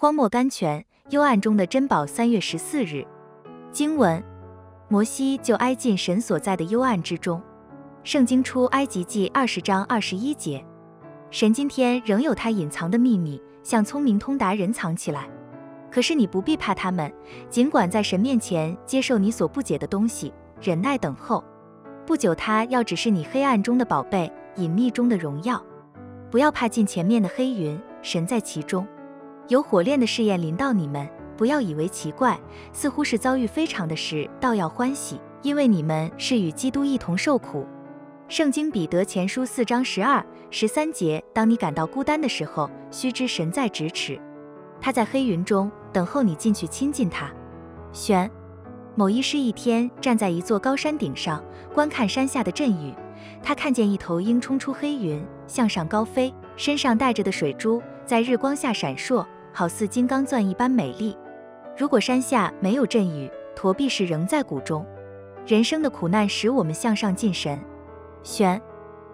荒漠甘泉，幽暗中的珍宝。三月十四日，经文：摩西就挨进神所在的幽暗之中。圣经出埃及记二十章二十一节。神今天仍有他隐藏的秘密，向聪明通达人藏起来。可是你不必怕他们，尽管在神面前接受你所不解的东西，忍耐等候。不久，他要指示你黑暗中的宝贝，隐秘中的荣耀。不要怕近前面的黑云，神在其中。有火炼的试验临到你们，不要以为奇怪，似乎是遭遇非常的事，倒要欢喜，因为你们是与基督一同受苦。圣经彼得前书四章十二、十三节：当你感到孤单的时候，须知神在咫尺，他在黑云中等候你进去亲近他。选某一师一天站在一座高山顶上，观看山下的阵雨，他看见一头鹰冲出黑云，向上高飞，身上带着的水珠在日光下闪烁。好似金刚钻一般美丽。如果山下没有阵雨，驼壁是仍在谷中。人生的苦难使我们向上进神。选